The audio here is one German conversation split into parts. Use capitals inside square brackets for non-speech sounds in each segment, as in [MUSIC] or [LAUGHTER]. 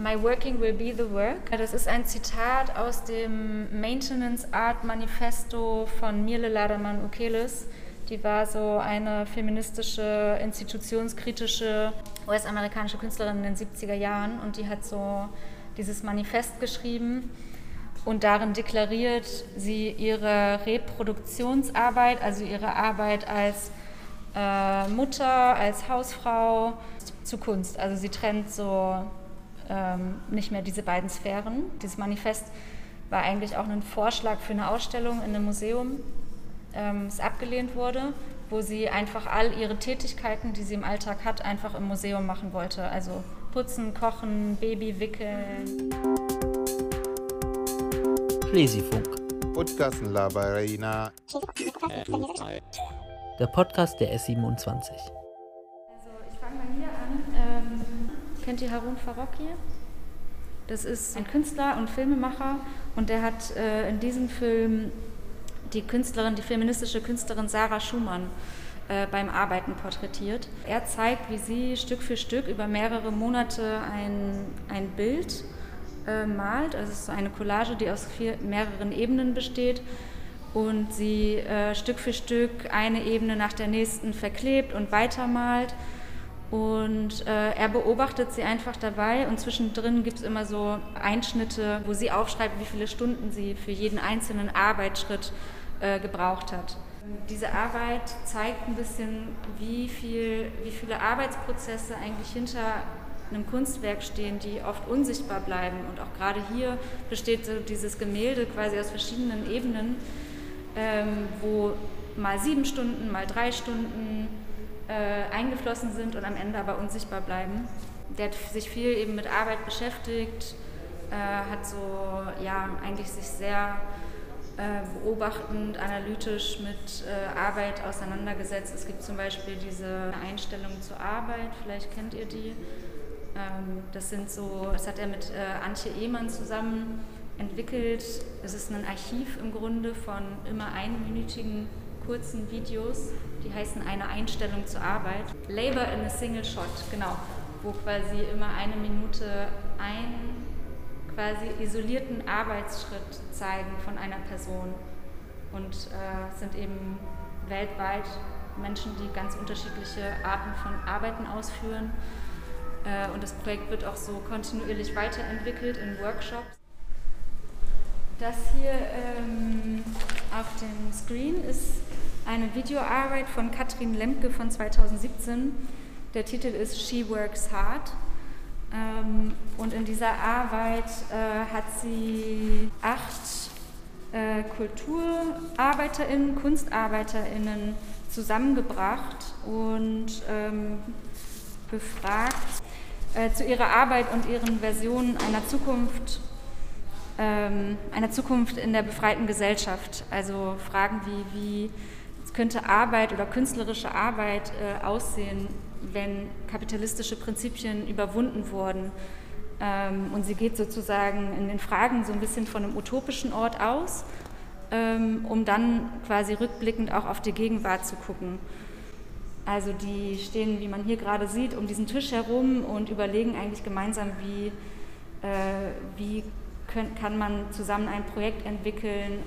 My Working Will Be the Work. Das ist ein Zitat aus dem Maintenance Art Manifesto von Mirle Laderman Ukeles. Die war so eine feministische, institutionskritische US-amerikanische Künstlerin in den 70er Jahren und die hat so dieses Manifest geschrieben und darin deklariert sie ihre Reproduktionsarbeit, also ihre Arbeit als äh, Mutter, als Hausfrau zu Kunst. Also sie trennt so ähm, nicht mehr diese beiden Sphären. Dieses Manifest war eigentlich auch ein Vorschlag für eine Ausstellung in einem Museum ähm, es abgelehnt wurde, wo sie einfach all ihre Tätigkeiten, die sie im Alltag hat, einfach im Museum machen wollte. Also putzen, kochen, Baby wickeln. Schlesifunk. Der Podcast der S27. Kennt ihr Harun Farocki? Das ist ein Künstler und Filmemacher und der hat äh, in diesem Film die Künstlerin, die feministische Künstlerin Sarah Schumann äh, beim Arbeiten porträtiert. Er zeigt, wie sie Stück für Stück über mehrere Monate ein, ein Bild äh, malt. Also es ist eine Collage, die aus vier, mehreren Ebenen besteht und sie äh, Stück für Stück eine Ebene nach der nächsten verklebt und weitermalt. Und äh, er beobachtet sie einfach dabei und zwischendrin gibt es immer so Einschnitte, wo sie aufschreibt, wie viele Stunden sie für jeden einzelnen Arbeitsschritt äh, gebraucht hat. Diese Arbeit zeigt ein bisschen, wie, viel, wie viele Arbeitsprozesse eigentlich hinter einem Kunstwerk stehen, die oft unsichtbar bleiben. Und auch gerade hier besteht so dieses Gemälde quasi aus verschiedenen Ebenen, ähm, wo mal sieben Stunden, mal drei Stunden äh, eingeflossen sind und am Ende aber unsichtbar bleiben. Der hat sich viel eben mit Arbeit beschäftigt, äh, hat so ja eigentlich sich sehr äh, beobachtend, analytisch mit äh, Arbeit auseinandergesetzt. Es gibt zum Beispiel diese Einstellung zur Arbeit, vielleicht kennt ihr die. Ähm, das sind so, das hat er mit äh, Antje Ehmann zusammen entwickelt. Es ist ein Archiv im Grunde von immer einminütigen kurzen Videos, die heißen eine Einstellung zur Arbeit. Labor in a Single Shot, genau, wo quasi immer eine Minute ein quasi isolierten Arbeitsschritt zeigen von einer Person und äh, sind eben weltweit Menschen, die ganz unterschiedliche Arten von Arbeiten ausführen. Äh, und das Projekt wird auch so kontinuierlich weiterentwickelt in Workshops. Das hier ähm, auf dem Screen ist eine Videoarbeit von Katrin Lemke von 2017. Der Titel ist She Works Hard. Ähm, und in dieser Arbeit äh, hat sie acht äh, KulturarbeiterInnen, KunstarbeiterInnen zusammengebracht und ähm, befragt äh, zu ihrer Arbeit und ihren Versionen einer Zukunft, ähm, einer Zukunft in der befreiten Gesellschaft. Also Fragen wie, wie könnte Arbeit oder künstlerische Arbeit äh, aussehen wenn kapitalistische Prinzipien überwunden wurden. Ähm, und sie geht sozusagen in den Fragen so ein bisschen von einem utopischen Ort aus, ähm, um dann quasi rückblickend auch auf die Gegenwart zu gucken. Also die stehen, wie man hier gerade sieht, um diesen Tisch herum und überlegen eigentlich gemeinsam, wie, äh, wie können, kann man zusammen ein Projekt entwickeln,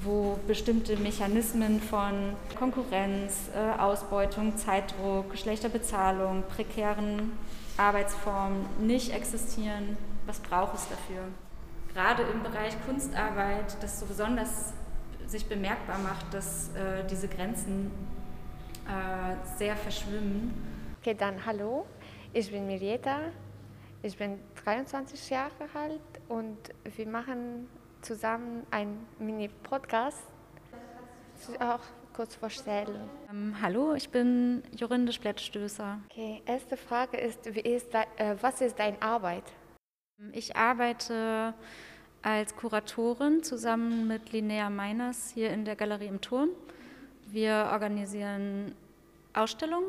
wo bestimmte Mechanismen von Konkurrenz, äh, Ausbeutung, Zeitdruck, schlechter Bezahlung, prekären Arbeitsformen nicht existieren. Was braucht es dafür? Gerade im Bereich Kunstarbeit, das so besonders sich bemerkbar macht, dass äh, diese Grenzen äh, sehr verschwimmen. Okay, dann hallo, ich bin Mirieta, ich bin 23 Jahre alt und wir machen zusammen ein Mini-Podcast. Auch kurz vorstellen. Ähm, hallo, ich bin Jorinde Splettstößer. Okay, erste Frage ist, ist de, äh, was ist deine Arbeit? Ich arbeite als Kuratorin zusammen mit Linnea Meiners hier in der Galerie im Turm. Wir organisieren Ausstellungen.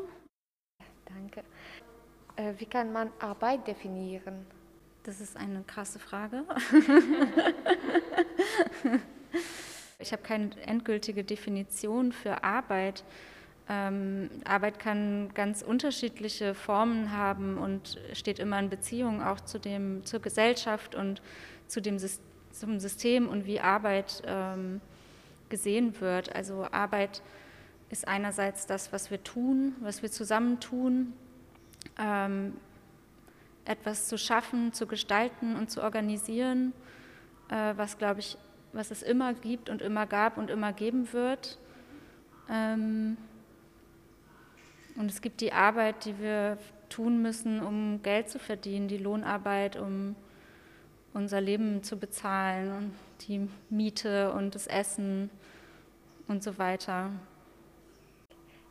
Danke. Äh, wie kann man Arbeit definieren? Das ist eine krasse Frage. [LAUGHS] ich habe keine endgültige Definition für Arbeit. Ähm, Arbeit kann ganz unterschiedliche Formen haben und steht immer in Beziehung auch zu dem, zur Gesellschaft und zu dem zum System und wie Arbeit ähm, gesehen wird. Also Arbeit ist einerseits das, was wir tun, was wir zusammen tun, ähm, etwas zu schaffen, zu gestalten und zu organisieren, äh, was, glaube ich, was es immer gibt und immer gab und immer geben wird. Ähm, und es gibt die Arbeit, die wir tun müssen, um Geld zu verdienen, die Lohnarbeit, um unser Leben zu bezahlen und die Miete und das Essen und so weiter.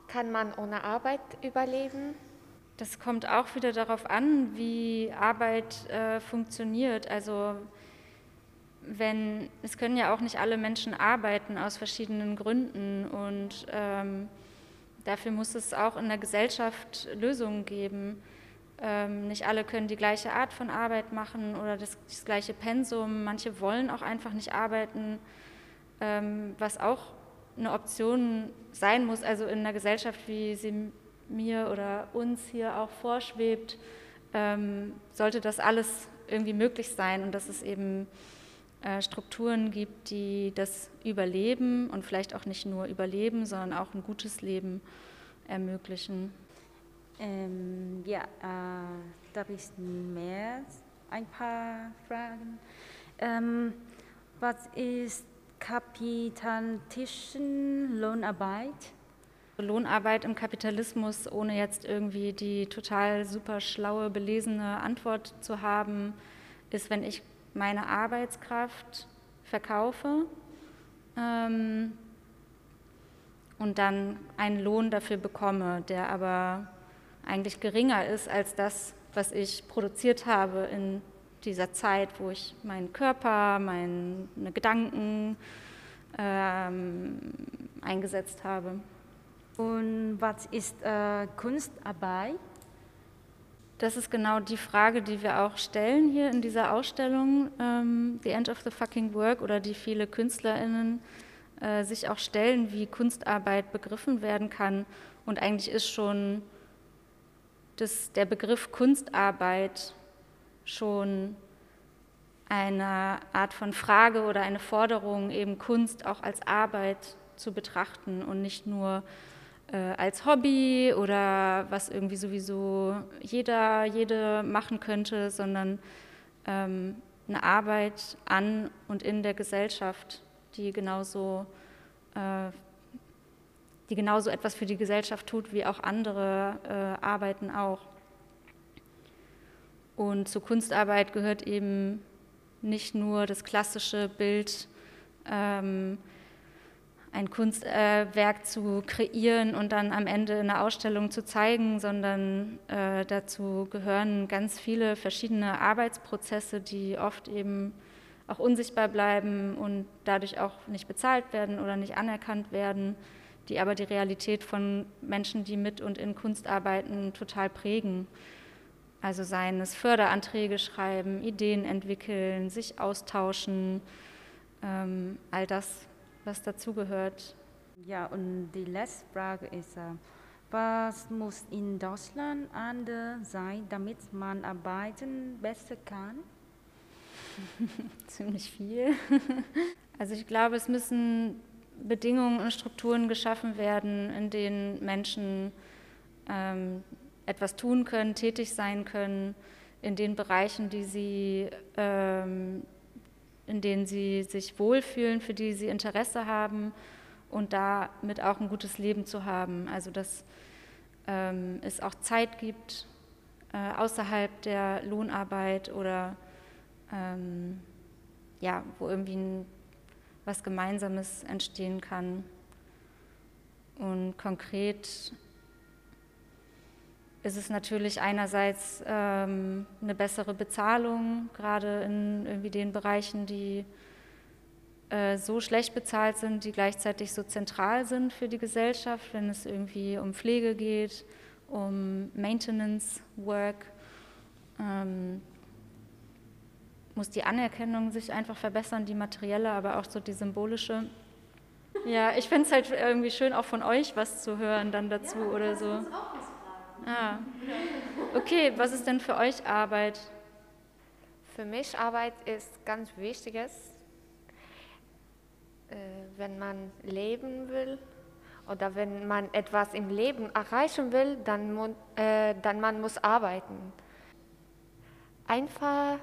Kann man ohne Arbeit überleben? Das kommt auch wieder darauf an, wie Arbeit äh, funktioniert. Also wenn es können ja auch nicht alle Menschen arbeiten aus verschiedenen Gründen und ähm, dafür muss es auch in der Gesellschaft Lösungen geben. Ähm, nicht alle können die gleiche Art von Arbeit machen oder das, das gleiche Pensum. Manche wollen auch einfach nicht arbeiten, ähm, was auch eine Option sein muss. Also in einer Gesellschaft, wie sie mir oder uns hier auch vorschwebt, ähm, sollte das alles irgendwie möglich sein und dass es eben äh, Strukturen gibt, die das Überleben und vielleicht auch nicht nur Überleben, sondern auch ein gutes Leben ermöglichen. Ähm, ja, äh, da habe ich mehr ein paar Fragen. Ähm, was ist kapitalistische Lohnarbeit? Lohnarbeit im Kapitalismus, ohne jetzt irgendwie die total super schlaue, belesene Antwort zu haben, ist, wenn ich meine Arbeitskraft verkaufe ähm, und dann einen Lohn dafür bekomme, der aber eigentlich geringer ist als das, was ich produziert habe in dieser Zeit, wo ich meinen Körper, meine Gedanken ähm, eingesetzt habe. Und was ist äh, Kunstarbeit? Das ist genau die Frage, die wir auch stellen hier in dieser Ausstellung, ähm, The End of the Fucking Work, oder die viele KünstlerInnen äh, sich auch stellen, wie Kunstarbeit begriffen werden kann. Und eigentlich ist schon das, der Begriff Kunstarbeit schon eine Art von Frage oder eine Forderung, eben Kunst auch als Arbeit zu betrachten und nicht nur äh, als Hobby oder was irgendwie sowieso jeder, jede machen könnte, sondern ähm, eine Arbeit an und in der Gesellschaft, die genauso, äh, die genauso etwas für die Gesellschaft tut, wie auch andere äh, Arbeiten auch. Und zur Kunstarbeit gehört eben nicht nur das klassische Bild, ähm, ein Kunstwerk zu kreieren und dann am Ende in der Ausstellung zu zeigen, sondern äh, dazu gehören ganz viele verschiedene Arbeitsprozesse, die oft eben auch unsichtbar bleiben und dadurch auch nicht bezahlt werden oder nicht anerkannt werden, die aber die Realität von Menschen, die mit und in Kunst arbeiten, total prägen. Also seien es Förderanträge schreiben, Ideen entwickeln, sich austauschen, ähm, all das was dazugehört. Ja, und die letzte Frage ist, äh, was muss in Deutschland anders sein, damit man arbeiten besser kann? [LAUGHS] Ziemlich viel. [LAUGHS] also ich glaube, es müssen Bedingungen und Strukturen geschaffen werden, in denen Menschen ähm, etwas tun können, tätig sein können, in den Bereichen, die sie ähm, in denen sie sich wohlfühlen, für die sie Interesse haben und damit auch ein gutes Leben zu haben. Also dass ähm, es auch Zeit gibt äh, außerhalb der Lohnarbeit oder ähm, ja, wo irgendwie ein, was Gemeinsames entstehen kann. Und konkret ist es natürlich einerseits ähm, eine bessere Bezahlung, gerade in irgendwie den Bereichen, die äh, so schlecht bezahlt sind, die gleichzeitig so zentral sind für die Gesellschaft, wenn es irgendwie um Pflege geht, um Maintenance Work. Ähm, muss die Anerkennung sich einfach verbessern, die materielle, aber auch so die symbolische. Ja, ich finde es halt irgendwie schön, auch von euch was zu hören dann dazu ja, oder so. Uns auch. Ah. Okay, was ist denn für euch Arbeit? Für mich Arbeit ist ganz wichtiges, äh, wenn man leben will oder wenn man etwas im Leben erreichen will, dann, äh, dann man muss arbeiten. Einfach,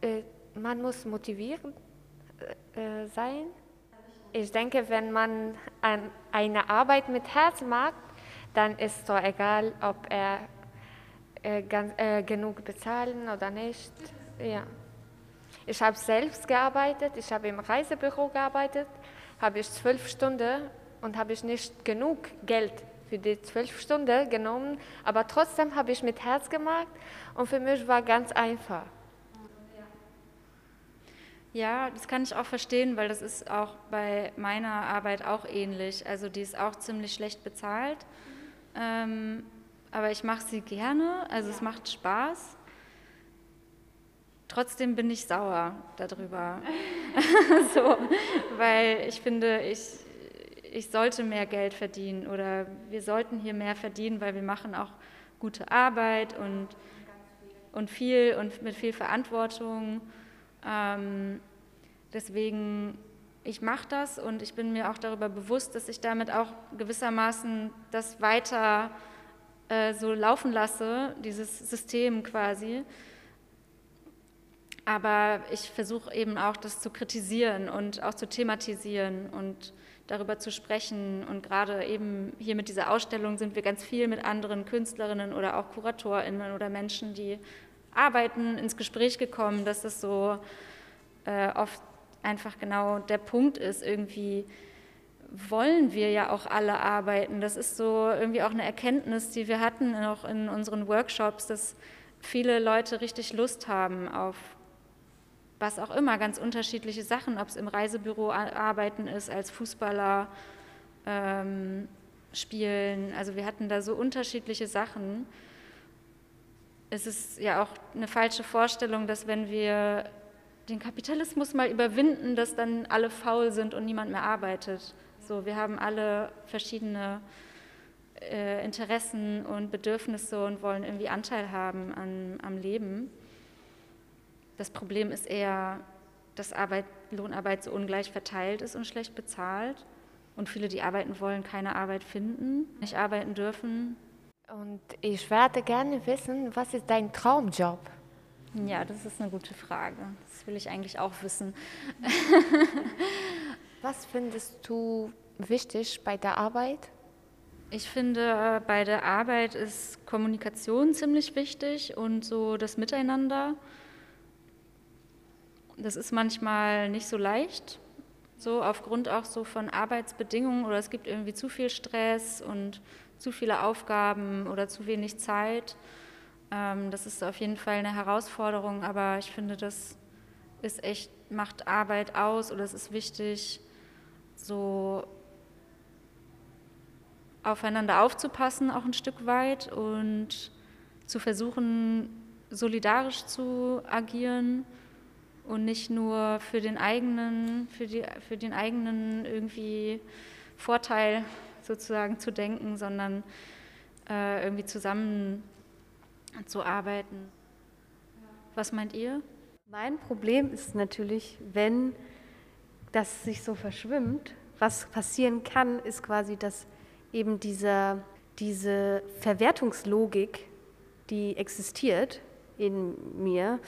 äh, man muss motiviert äh, sein. Ich denke, wenn man an eine Arbeit mit Herz mag, dann ist es so egal, ob er äh, ganz, äh, genug bezahlen oder nicht. Ja. Ich habe selbst gearbeitet, ich habe im Reisebüro gearbeitet, habe ich zwölf Stunden und habe ich nicht genug Geld für die zwölf Stunden genommen, aber trotzdem habe ich mit Herz gemacht und für mich war ganz einfach. Ja, das kann ich auch verstehen, weil das ist auch bei meiner Arbeit auch ähnlich. Also die ist auch ziemlich schlecht bezahlt, ähm, aber ich mache sie gerne, also es macht Spaß. Trotzdem bin ich sauer darüber, [LAUGHS] [LAUGHS] so, weil ich finde, ich, ich sollte mehr Geld verdienen oder wir sollten hier mehr verdienen, weil wir machen auch gute Arbeit und, und viel und mit viel Verantwortung. Ähm, deswegen, ich mache das und ich bin mir auch darüber bewusst, dass ich damit auch gewissermaßen das weiter äh, so laufen lasse, dieses System quasi. Aber ich versuche eben auch, das zu kritisieren und auch zu thematisieren und darüber zu sprechen. Und gerade eben hier mit dieser Ausstellung sind wir ganz viel mit anderen Künstlerinnen oder auch KuratorInnen oder Menschen, die arbeiten, ins Gespräch gekommen, dass das so äh, oft einfach genau der Punkt ist. Irgendwie wollen wir ja auch alle arbeiten. Das ist so irgendwie auch eine Erkenntnis, die wir hatten auch in unseren Workshops, dass viele Leute richtig Lust haben auf was auch immer, ganz unterschiedliche Sachen, ob es im Reisebüro arbeiten ist, als Fußballer ähm, spielen. Also wir hatten da so unterschiedliche Sachen. Es ist ja auch eine falsche Vorstellung, dass wenn wir den Kapitalismus mal überwinden, dass dann alle faul sind und niemand mehr arbeitet. So, wir haben alle verschiedene äh, Interessen und Bedürfnisse und wollen irgendwie Anteil haben an, am Leben. Das Problem ist eher, dass Arbeit, Lohnarbeit so ungleich verteilt ist und schlecht bezahlt und viele, die arbeiten wollen, keine Arbeit finden, nicht arbeiten dürfen. Und ich werde gerne wissen, was ist dein Traumjob? Ja, das ist eine gute Frage. Das will ich eigentlich auch wissen. [LAUGHS] was findest du wichtig bei der Arbeit? Ich finde, bei der Arbeit ist Kommunikation ziemlich wichtig und so das Miteinander. Das ist manchmal nicht so leicht, so aufgrund auch so von Arbeitsbedingungen oder es gibt irgendwie zu viel Stress und zu viele Aufgaben oder zu wenig Zeit. Ähm, das ist auf jeden Fall eine Herausforderung, aber ich finde, das ist echt, macht Arbeit aus oder es ist wichtig, so aufeinander aufzupassen, auch ein Stück weit und zu versuchen, solidarisch zu agieren und nicht nur für den eigenen, für, die, für den eigenen irgendwie Vorteil sozusagen zu denken, sondern äh, irgendwie zusammen zu arbeiten. Was meint ihr? Mein Problem ist natürlich, wenn das sich so verschwimmt, was passieren kann, ist quasi, dass eben diese, diese Verwertungslogik, die existiert in mir,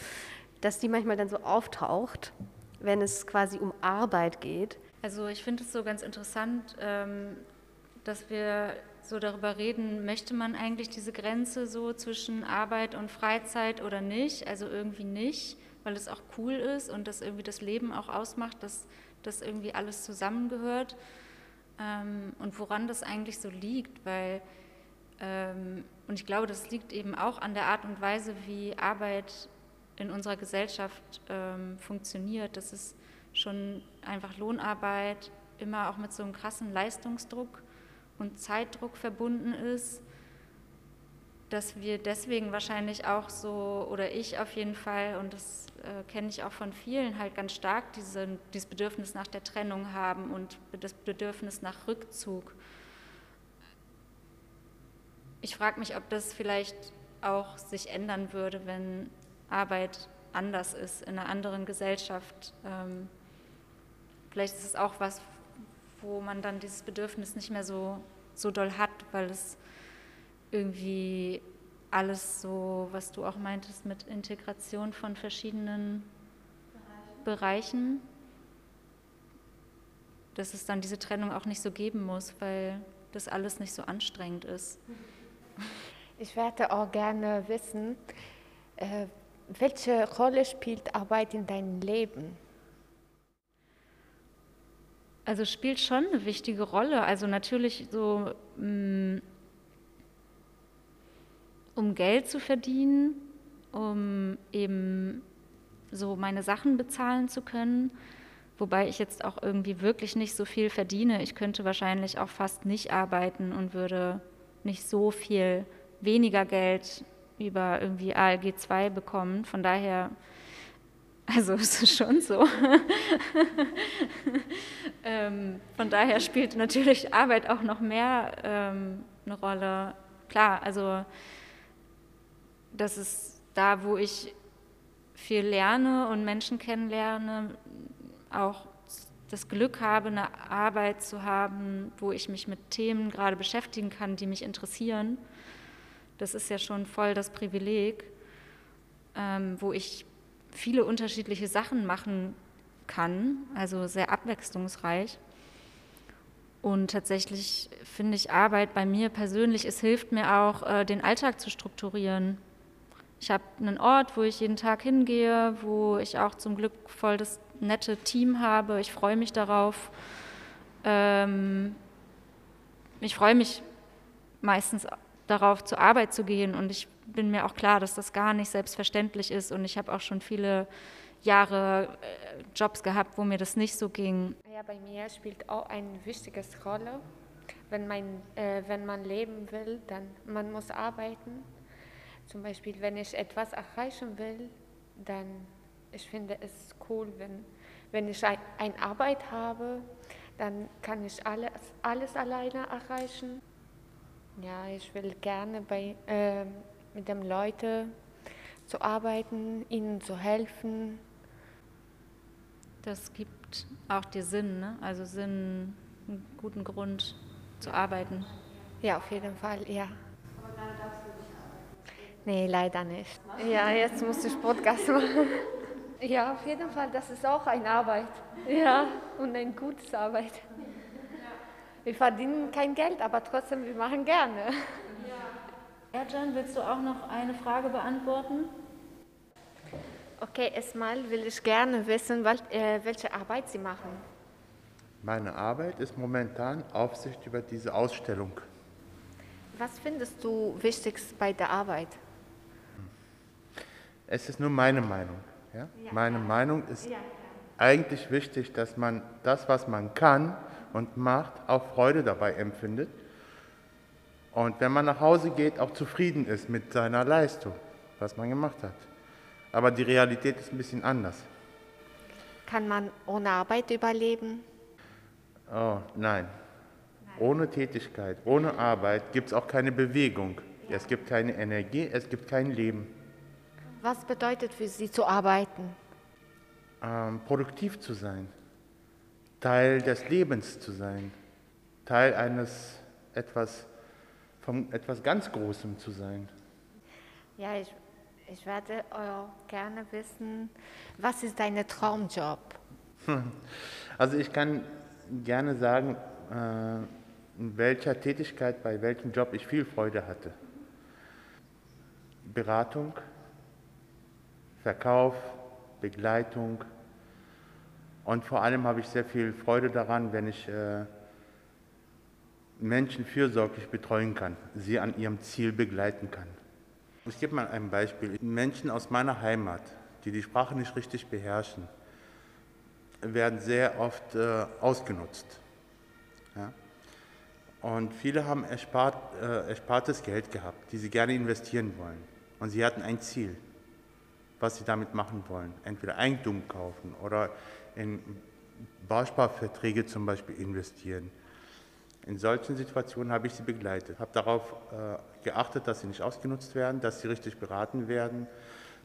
dass die manchmal dann so auftaucht, wenn es quasi um Arbeit geht. Also ich finde es so ganz interessant, ähm, dass wir so darüber reden, möchte man eigentlich diese Grenze so zwischen Arbeit und Freizeit oder nicht? Also irgendwie nicht, weil es auch cool ist und das irgendwie das Leben auch ausmacht, dass das irgendwie alles zusammengehört. Ähm, und woran das eigentlich so liegt, weil ähm, und ich glaube, das liegt eben auch an der Art und Weise, wie Arbeit in unserer Gesellschaft ähm, funktioniert. Das ist schon einfach Lohnarbeit immer auch mit so einem krassen Leistungsdruck und Zeitdruck verbunden ist. dass wir deswegen wahrscheinlich auch so, oder ich auf jeden Fall, und das äh, kenne ich auch von vielen, halt ganz stark diese, dieses Bedürfnis nach der Trennung haben und das Bedürfnis nach Rückzug. Ich frage mich, ob das vielleicht auch sich ändern würde, wenn Arbeit anders ist, in einer anderen Gesellschaft. Ähm, vielleicht ist es auch was, wo man dann dieses Bedürfnis nicht mehr so, so doll hat, weil es irgendwie alles so, was du auch meintest mit Integration von verschiedenen Bereichen, dass es dann diese Trennung auch nicht so geben muss, weil das alles nicht so anstrengend ist. Ich werde auch gerne wissen, äh, welche Rolle spielt Arbeit in deinem Leben? Also spielt schon eine wichtige Rolle. Also natürlich so, mm, um Geld zu verdienen, um eben so meine Sachen bezahlen zu können. Wobei ich jetzt auch irgendwie wirklich nicht so viel verdiene. Ich könnte wahrscheinlich auch fast nicht arbeiten und würde nicht so viel weniger Geld über irgendwie ALG 2 bekommen. Von daher, also [LAUGHS] es ist schon so. [LAUGHS] ähm, von daher spielt natürlich Arbeit auch noch mehr ähm, eine Rolle. Klar, also das ist da, wo ich viel lerne und Menschen kennenlerne, auch das Glück habe, eine Arbeit zu haben, wo ich mich mit Themen gerade beschäftigen kann, die mich interessieren das ist ja schon voll das Privileg, ähm, wo ich viele unterschiedliche Sachen machen kann, also sehr abwechslungsreich. Und tatsächlich finde ich Arbeit bei mir persönlich, es hilft mir auch, äh, den Alltag zu strukturieren. Ich habe einen Ort, wo ich jeden Tag hingehe, wo ich auch zum Glück voll das nette Team habe. Ich freue mich darauf. Ähm, ich freue mich meistens darauf zur Arbeit zu gehen. Und ich bin mir auch klar, dass das gar nicht selbstverständlich ist. Und ich habe auch schon viele Jahre äh, Jobs gehabt, wo mir das nicht so ging. Ja, bei mir spielt auch eine wichtige Rolle. Wenn man, äh, wenn man leben will, dann man muss arbeiten. Zum Beispiel, wenn ich etwas erreichen will, dann ich finde es cool, wenn, wenn ich ein, eine Arbeit habe, dann kann ich alles, alles alleine erreichen. Ja, ich will gerne bei, äh, mit den Leuten zu arbeiten, ihnen zu helfen. Das gibt auch dir Sinn, ne? also Sinn, einen guten Grund zu arbeiten. Ja, auf jeden Fall, ja. Aber gerade darfst du nicht arbeiten? Nee, leider nicht. Ja, jetzt muss ich Podcast machen. Ja, auf jeden Fall, das ist auch eine Arbeit. Ja, und eine gute Arbeit. Wir verdienen kein Geld, aber trotzdem, wir machen gerne. Ja, Ercan, willst du auch noch eine Frage beantworten? Okay, erstmal will ich gerne wissen, äh, welche Arbeit Sie machen. Meine Arbeit ist momentan Aufsicht über diese Ausstellung. Was findest du wichtigst bei der Arbeit? Es ist nur meine Meinung. Ja? ja meine klar. Meinung ist ja, eigentlich wichtig, dass man das, was man kann, und macht, auch Freude dabei empfindet. Und wenn man nach Hause geht, auch zufrieden ist mit seiner Leistung, was man gemacht hat. Aber die Realität ist ein bisschen anders. Kann man ohne Arbeit überleben? Oh, nein. nein. Ohne Tätigkeit, ohne Arbeit gibt es auch keine Bewegung. Ja. Es gibt keine Energie, es gibt kein Leben. Was bedeutet für Sie zu arbeiten? Ähm, produktiv zu sein. Teil des Lebens zu sein, Teil eines etwas, von etwas ganz Großem zu sein. Ja, ich, ich werde gerne wissen, was ist dein Traumjob? [LAUGHS] Also ich kann gerne sagen, äh, in welcher Tätigkeit, bei welchem Job ich viel Freude hatte. Beratung, Verkauf, Begleitung, und vor allem habe ich sehr viel Freude daran, wenn ich äh, Menschen fürsorglich betreuen kann, sie an ihrem Ziel begleiten kann. Ich gebe mal ein Beispiel. Menschen aus meiner Heimat, die die Sprache nicht richtig beherrschen, werden sehr oft äh, ausgenutzt. Ja? Und viele haben erspart, äh, erspartes Geld gehabt, die sie gerne investieren wollen. Und sie hatten ein Ziel, was sie damit machen wollen. Entweder Eigentum kaufen oder in Bausparverträge zum Beispiel investieren. In solchen Situationen habe ich sie begleitet, habe darauf äh, geachtet, dass sie nicht ausgenutzt werden, dass sie richtig beraten werden,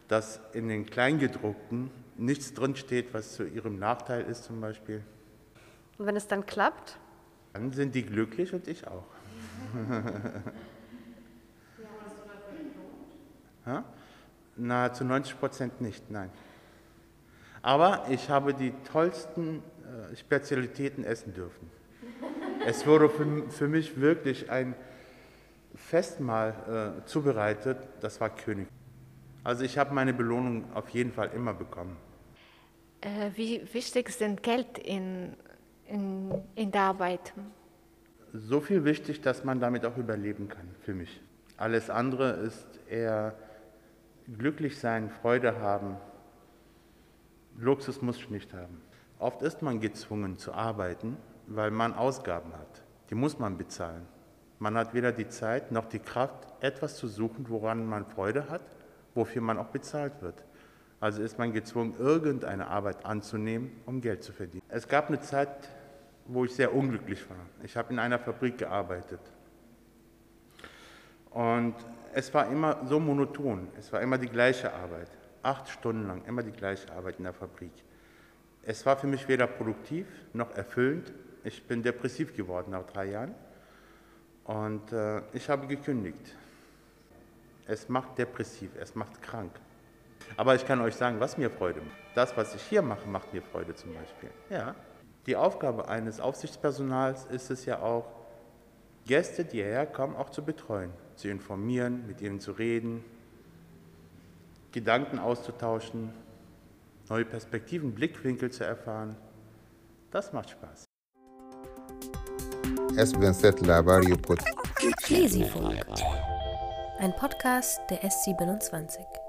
dass in den Kleingedruckten nichts drinsteht, was zu ihrem Nachteil ist zum Beispiel. Und wenn es dann klappt? Dann sind die glücklich und ich auch. [LAUGHS] ja, Na, zu 90 Prozent nicht, nein. Aber ich habe die tollsten äh, Spezialitäten essen dürfen. Es wurde für, für mich wirklich ein Festmahl äh, zubereitet, das war König. Also ich habe meine Belohnung auf jeden Fall immer bekommen. Äh, wie wichtig sind Geld in, in, in der Arbeit? So viel wichtig, dass man damit auch überleben kann, für mich. Alles andere ist eher glücklich sein, Freude haben. Luxus muss ich nicht haben. Oft ist man gezwungen zu arbeiten, weil man Ausgaben hat. Die muss man bezahlen. Man hat weder die Zeit noch die Kraft, etwas zu suchen, woran man Freude hat, wofür man auch bezahlt wird. Also ist man gezwungen, irgendeine Arbeit anzunehmen, um Geld zu verdienen. Es gab eine Zeit, wo ich sehr unglücklich war. Ich habe in einer Fabrik gearbeitet. Und es war immer so monoton. Es war immer die gleiche Arbeit. Acht Stunden lang, immer die gleiche Arbeit in der Fabrik. Es war für mich weder produktiv noch erfüllend. Ich bin depressiv geworden nach drei Jahren. Und äh, ich habe gekündigt. Es macht depressiv, es macht krank. Aber ich kann euch sagen, was mir Freude macht. Das, was ich hier mache, macht mir Freude zum Beispiel. Ja. Die Aufgabe eines Aufsichtspersonals ist es ja auch, Gäste, die hierher kommen, auch zu betreuen, zu informieren, mit ihnen zu reden, Gedanken auszutauschen, neue Perspektiven, Blickwinkel zu erfahren. Das macht Spaß. SBNZ Labario Pod. Schlesifunk. Ein Podcast der S27.